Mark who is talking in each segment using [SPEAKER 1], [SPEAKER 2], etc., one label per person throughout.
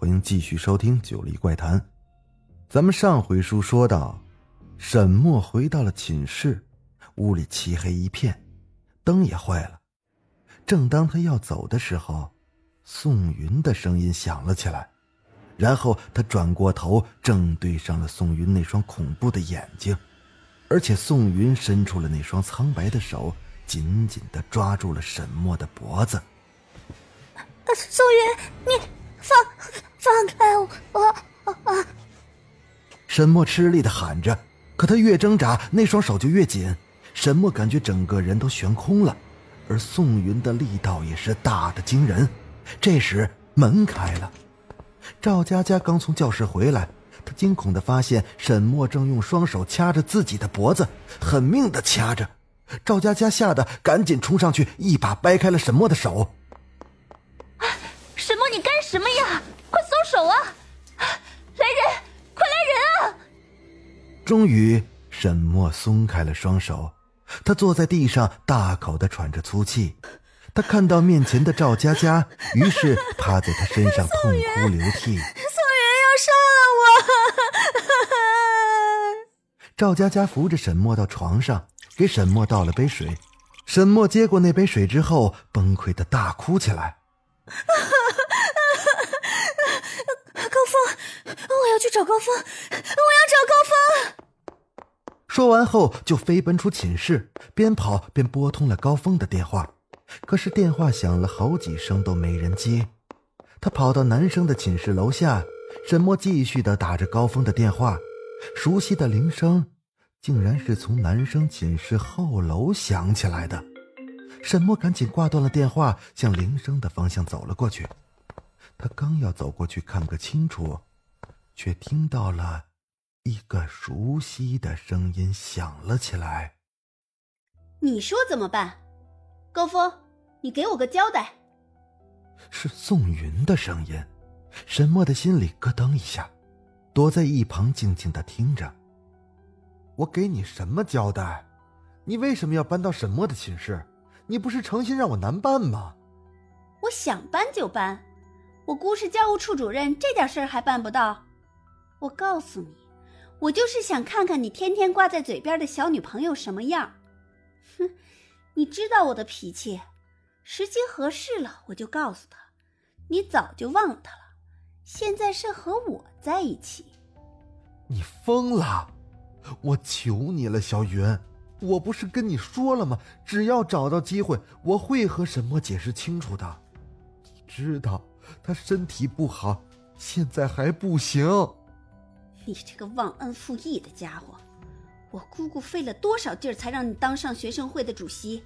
[SPEAKER 1] 欢迎继续收听《九黎怪谈》。咱们上回书说到，沈墨回到了寝室，屋里漆黑一片，灯也坏了。正当他要走的时候，宋云的声音响了起来，然后他转过头，正对上了宋云那双恐怖的眼睛，而且宋云伸出了那双苍白的手，紧紧的抓住了沈墨的脖子。
[SPEAKER 2] 宋云，你放放开我！我我。
[SPEAKER 1] 沈墨吃力的喊着，可他越挣扎，那双手就越紧。沈墨感觉整个人都悬空了，而宋云的力道也是大的惊人。这时门开了，赵佳佳刚从教室回来，她惊恐的发现沈墨正用双手掐着自己的脖子，狠命的掐着。赵佳佳吓得赶紧冲上去，一把掰开了沈墨的手。
[SPEAKER 2] 什么呀？快松手啊！来人，快来人啊！
[SPEAKER 1] 终于，沈墨松开了双手，他坐在地上，大口的喘着粗气。他看到面前的赵佳佳，于是趴在他身上痛哭流涕。
[SPEAKER 2] 宋云要杀了
[SPEAKER 1] 我！赵佳佳扶着沈墨到床上，给沈墨倒了杯水。沈墨接过那杯水之后，崩溃的大哭起来。
[SPEAKER 2] 高峰，我要去找高峰，我要找高
[SPEAKER 1] 峰。说完后，就飞奔出寝室，边跑边拨通了高峰的电话。可是电话响了好几声都没人接。他跑到男生的寝室楼下，沈墨继续的打着高峰的电话。熟悉的铃声，竟然是从男生寝室后楼响起来的。沈墨赶紧挂断了电话，向铃声的方向走了过去。他刚要走过去看个清楚，却听到了一个熟悉的声音响了起来：“
[SPEAKER 3] 你说怎么办？高峰，你给我个交代。”
[SPEAKER 1] 是宋云的声音，沈墨的心里咯噔一下，躲在一旁静静的听着。
[SPEAKER 4] 我给你什么交代？你为什么要搬到沈墨的寝室？你不是诚心让我难办吗？
[SPEAKER 3] 我想搬就搬，我姑是教务处主任，这点事儿还办不到？我告诉你，我就是想看看你天天挂在嘴边的小女朋友什么样。哼，你知道我的脾气，时机合适了我就告诉她，你早就忘了她了。现在是和我在一起。
[SPEAKER 4] 你疯了！我求你了，小云。我不是跟你说了吗？只要找到机会，我会和沈墨解释清楚的。你知道他身体不好，现在还不行。
[SPEAKER 3] 你这个忘恩负义的家伙！我姑姑费了多少劲儿才让你当上学生会的主席，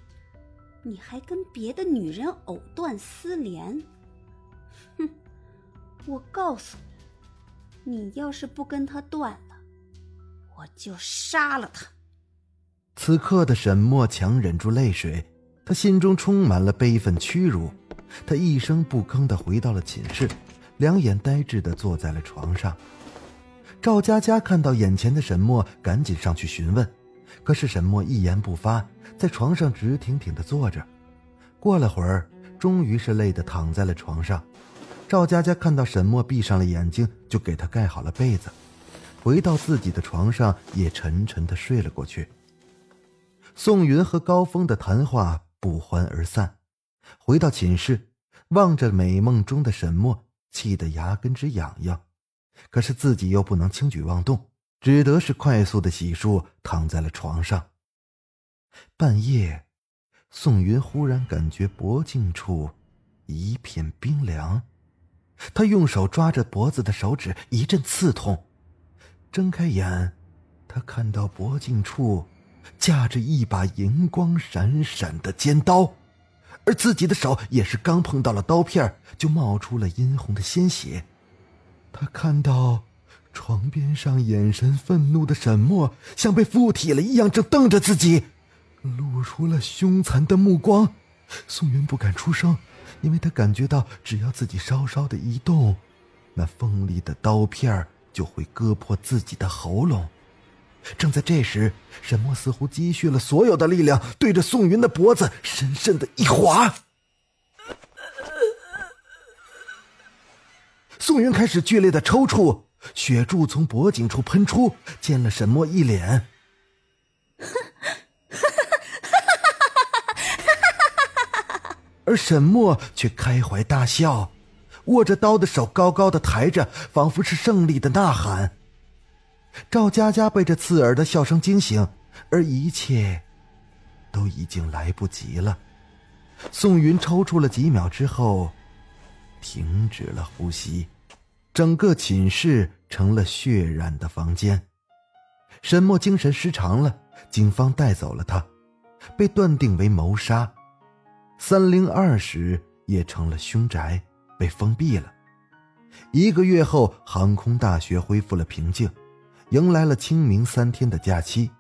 [SPEAKER 3] 你还跟别的女人藕断丝连。哼！我告诉你，你要是不跟他断了，我就杀了他。
[SPEAKER 1] 此刻的沈墨强忍住泪水，他心中充满了悲愤屈辱。他一声不吭的回到了寝室，两眼呆滞的坐在了床上。赵佳佳看到眼前的沈墨，赶紧上去询问，可是沈墨一言不发，在床上直挺挺的坐着。过了会儿，终于是累得躺在了床上。赵佳佳看到沈墨闭上了眼睛，就给他盖好了被子，回到自己的床上，也沉沉的睡了过去。宋云和高峰的谈话不欢而散，回到寝室，望着美梦中的沈墨，气得牙根直痒痒。可是自己又不能轻举妄动，只得是快速的洗漱，躺在了床上。半夜，宋云忽然感觉脖颈处一片冰凉，他用手抓着脖子的手指一阵刺痛，睁开眼，他看到脖颈处。架着一把银光闪闪的尖刀，而自己的手也是刚碰到了刀片，就冒出了殷红的鲜血。他看到床边上眼神愤怒的沈墨像被附体了一样，正瞪着自己，露出了凶残的目光。宋云不敢出声，因为他感觉到只要自己稍稍的一动，那锋利的刀片就会割破自己的喉咙。正在这时，沈墨似乎积蓄了所有的力量，对着宋云的脖子深深的一划。宋云开始剧烈的抽搐，血柱从脖颈处喷出，溅了沈墨一脸。而沈墨却开怀大笑，握着刀的手高高的抬着，仿佛是胜利的呐喊。赵佳佳被这刺耳的笑声惊醒，而一切都已经来不及了。宋云抽搐了几秒之后，停止了呼吸。整个寝室成了血染的房间，沈墨精神失常了，警方带走了他，被断定为谋杀。三零二室也成了凶宅，被封闭了。一个月后，航空大学恢复了平静，迎来了清明三天的假期，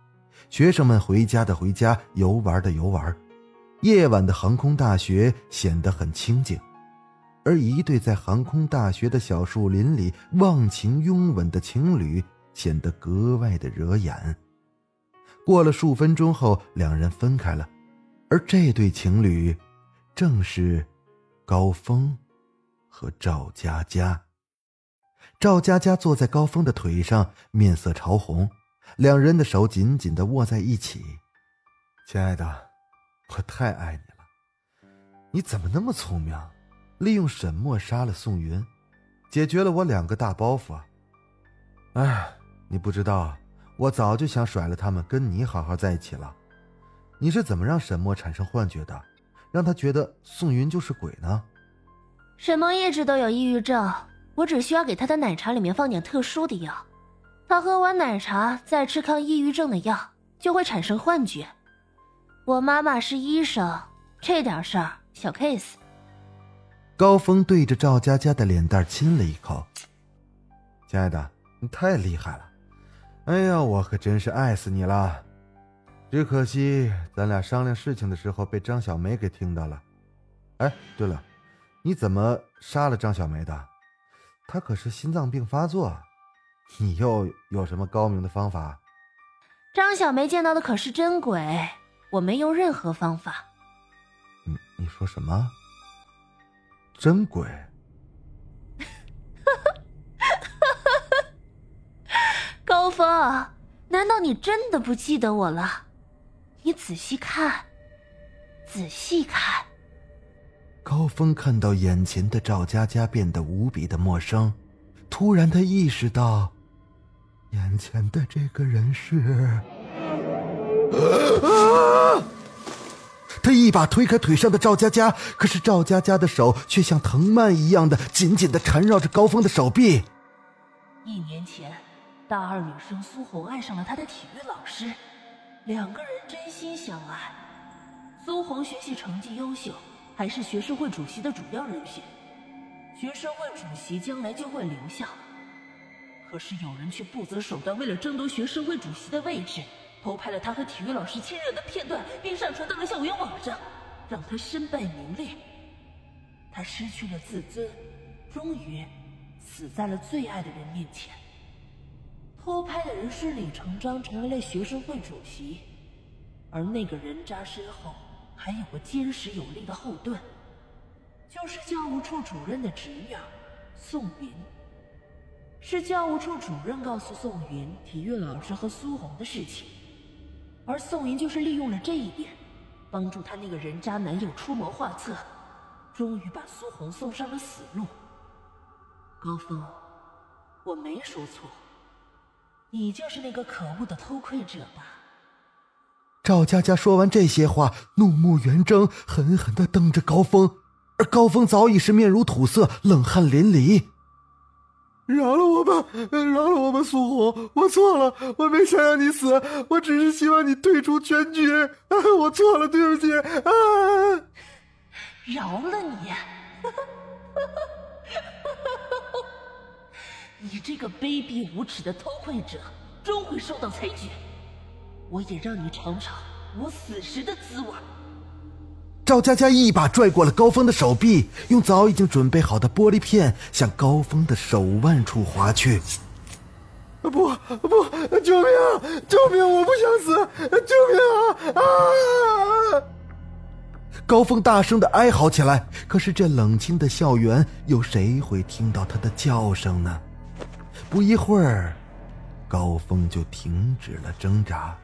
[SPEAKER 1] 学生们回家的回家，游玩的游玩。夜晚的航空大学显得很清静。而一对在航空大学的小树林里忘情拥吻的情侣，显得格外的惹眼。过了数分钟后，两人分开了，而这对情侣，正是高峰和赵佳佳。赵佳佳坐在高峰的腿上，面色潮红，两人的手紧紧的握在一起。
[SPEAKER 4] 亲爱的，我太爱你了，你怎么那么聪明？利用沈墨杀了宋云，解决了我两个大包袱。哎，你不知道，我早就想甩了他们，跟你好好在一起了。你是怎么让沈墨产生幻觉的，让他觉得宋云就是鬼呢？
[SPEAKER 2] 沈墨一直都有抑郁症，我只需要给他的奶茶里面放点特殊的药，他喝完奶茶再吃抗抑郁症的药，就会产生幻觉。我妈妈是医生，这点事儿小 case。
[SPEAKER 1] 高峰对着赵佳佳的脸蛋亲了一口。
[SPEAKER 4] 亲爱的，你太厉害了！哎呀，我可真是爱死你了！只可惜咱俩商量事情的时候被张小梅给听到了。哎，对了，你怎么杀了张小梅的？她可是心脏病发作，你又有什么高明的方法？
[SPEAKER 2] 张小梅见到的可是真鬼，我没用任何方法。
[SPEAKER 4] 你你说什么？真鬼！
[SPEAKER 2] 高峰，难道你真的不记得我了？你仔细看，仔细看。
[SPEAKER 1] 高峰看到眼前的赵佳佳变得无比的陌生，突然他意识到，眼前的这个人是。他一把推开腿上的赵佳佳，可是赵佳佳的手却像藤蔓一样的紧紧的缠绕着高峰的手臂。
[SPEAKER 2] 一年前，大二女生苏红爱上了他的体育老师，两个人真心相爱。苏红学习成绩优秀，还是学生会主席的主要人选，学生会主席将来就会留校。可是有人却不择手段，为了争夺学生会主席的位置。偷拍了他和体育老师亲热的片段，并上传到了校园网上，让他身败名裂。他失去了自尊，终于死在了最爱的人面前。偷拍的人顺理成章成为了学生会主席，而那个人渣身后还有个坚实有力的后盾，就是教务处主任的侄女宋云。是教务处主任告诉宋云体育老师和苏红的事情。而宋云就是利用了这一点，帮助他那个人渣男友出谋划策，终于把苏红送上了死路。高峰，我没说错，你就是那个可恶的偷窥者吧？
[SPEAKER 1] 赵佳佳说完这些话，怒目圆睁，狠狠的瞪着高峰，而高峰早已是面如土色，冷汗淋漓。
[SPEAKER 4] 饶了我吧，饶了我吧，苏红，我错了，我没想让你死，我只是希望你退出全局，啊 我错了，对不起。啊！
[SPEAKER 2] 饶了你，你这个卑鄙无耻的偷窥者，终会受到裁决。我也让你尝尝我死时的滋味。
[SPEAKER 1] 赵佳佳一把拽过了高峰的手臂，用早已经准备好的玻璃片向高峰的手腕处划去。
[SPEAKER 4] 不不，救命！救命！我不想死！救命啊！啊！
[SPEAKER 1] 高峰大声的哀嚎起来。可是这冷清的校园，有谁会听到他的叫声呢？不一会儿，高峰就停止了挣扎。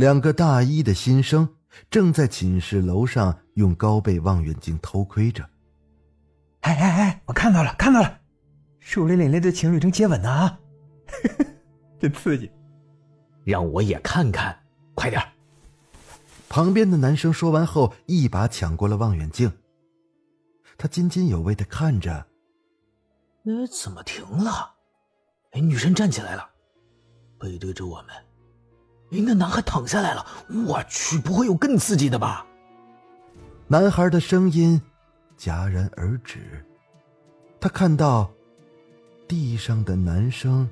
[SPEAKER 1] 两个大一的新生正在寝室楼上用高倍望远镜偷窥着。
[SPEAKER 5] 哎哎哎！我看到了，看到了，树林里那对情侣正接吻呢啊！真刺激！
[SPEAKER 6] 让我也看看，快点！
[SPEAKER 1] 旁边的男生说完后，一把抢过了望远镜。他津津有味的看着。
[SPEAKER 6] 呃，怎么停了？哎，女生站起来了，背对着我们。哎，那男孩躺下来了。我去，不会有更刺激的吧？
[SPEAKER 1] 男孩的声音戛然而止。他看到地上的男生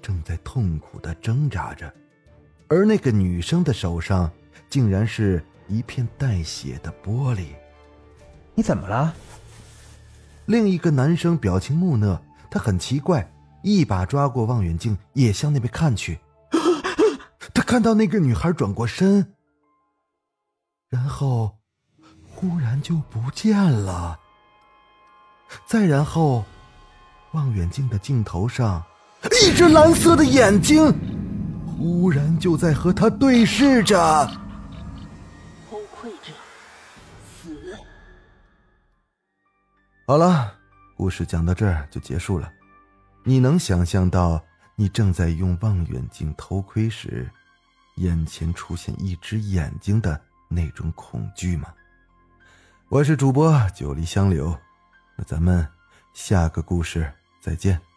[SPEAKER 1] 正在痛苦的挣扎着，而那个女生的手上竟然是一片带血的玻璃。
[SPEAKER 5] 你怎么了？
[SPEAKER 1] 另一个男生表情木讷，他很奇怪，一把抓过望远镜，也向那边看去。他看到那个女孩转过身，然后忽然就不见了。再然后，望远镜的镜头上，一只蓝色的眼睛忽然就在和他对视着。
[SPEAKER 2] 偷窥者，死。
[SPEAKER 1] 好了，故事讲到这儿就结束了。你能想象到你正在用望远镜偷窥时？眼前出现一只眼睛的那种恐惧吗？我是主播九黎香柳，那咱们下个故事再见。